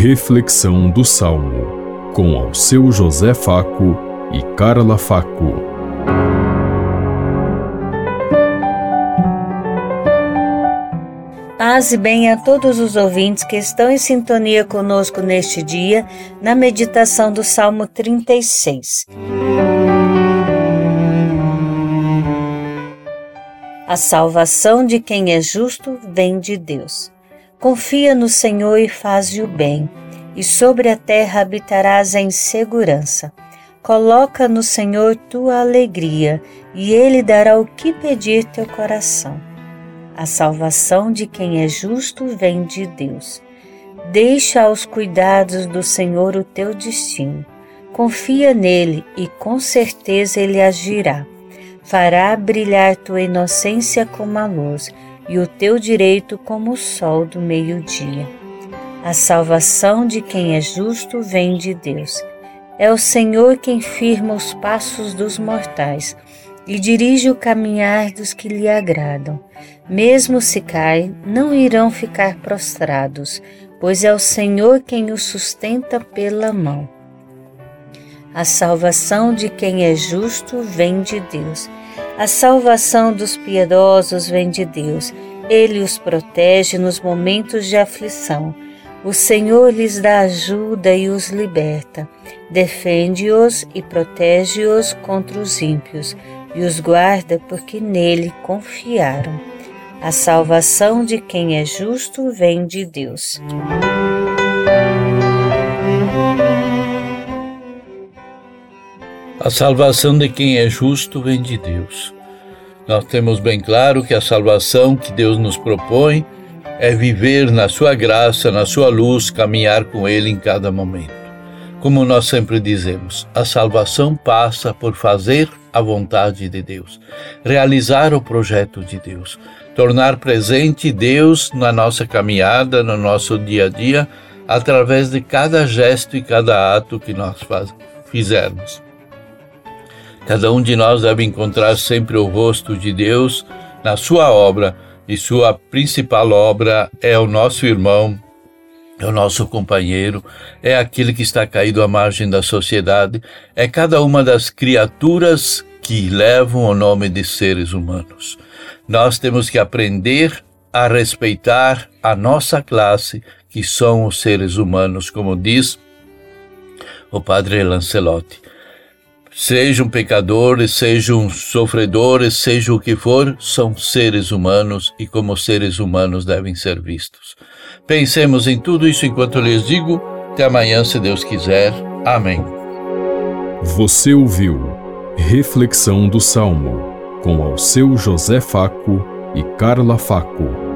Reflexão do Salmo, com ao seu José Faco e Carla Faco. Paz e bem a todos os ouvintes que estão em sintonia conosco neste dia, na meditação do Salmo 36. A salvação de quem é justo vem de Deus. Confia no Senhor e faz o bem, e sobre a terra habitarás em segurança. Coloca no Senhor tua alegria, e Ele dará o que pedir teu coração. A salvação de quem é justo vem de Deus. Deixa aos cuidados do Senhor o teu destino. Confia nele e com certeza ele agirá. Fará brilhar tua inocência como a luz e o teu direito como o sol do meio-dia. A salvação de quem é justo vem de Deus. É o Senhor quem firma os passos dos mortais e dirige o caminhar dos que lhe agradam. Mesmo se caem, não irão ficar prostrados, pois é o Senhor quem os sustenta pela mão. A salvação de quem é justo vem de Deus. A salvação dos piedosos vem de Deus. Ele os protege nos momentos de aflição. O Senhor lhes dá ajuda e os liberta. Defende-os e protege-os contra os ímpios e os guarda porque nele confiaram. A salvação de quem é justo vem de Deus. A salvação de quem é justo vem de Deus. Nós temos bem claro que a salvação que Deus nos propõe é viver na sua graça, na sua luz, caminhar com Ele em cada momento. Como nós sempre dizemos, a salvação passa por fazer a vontade de Deus, realizar o projeto de Deus, tornar presente Deus na nossa caminhada, no nosso dia a dia, através de cada gesto e cada ato que nós faz, fizermos. Cada um de nós deve encontrar sempre o rosto de Deus na sua obra, e sua principal obra é o nosso irmão, é o nosso companheiro, é aquele que está caído à margem da sociedade, é cada uma das criaturas que levam o nome de seres humanos. Nós temos que aprender a respeitar a nossa classe, que são os seres humanos, como diz o padre Lancelotti. Sejam pecadores, sejam sofredores, seja o que for, são seres humanos e, como seres humanos, devem ser vistos. Pensemos em tudo isso enquanto lhes digo. Até amanhã, se Deus quiser. Amém. Você ouviu Reflexão do Salmo com ao seu José Faco e Carla Faco.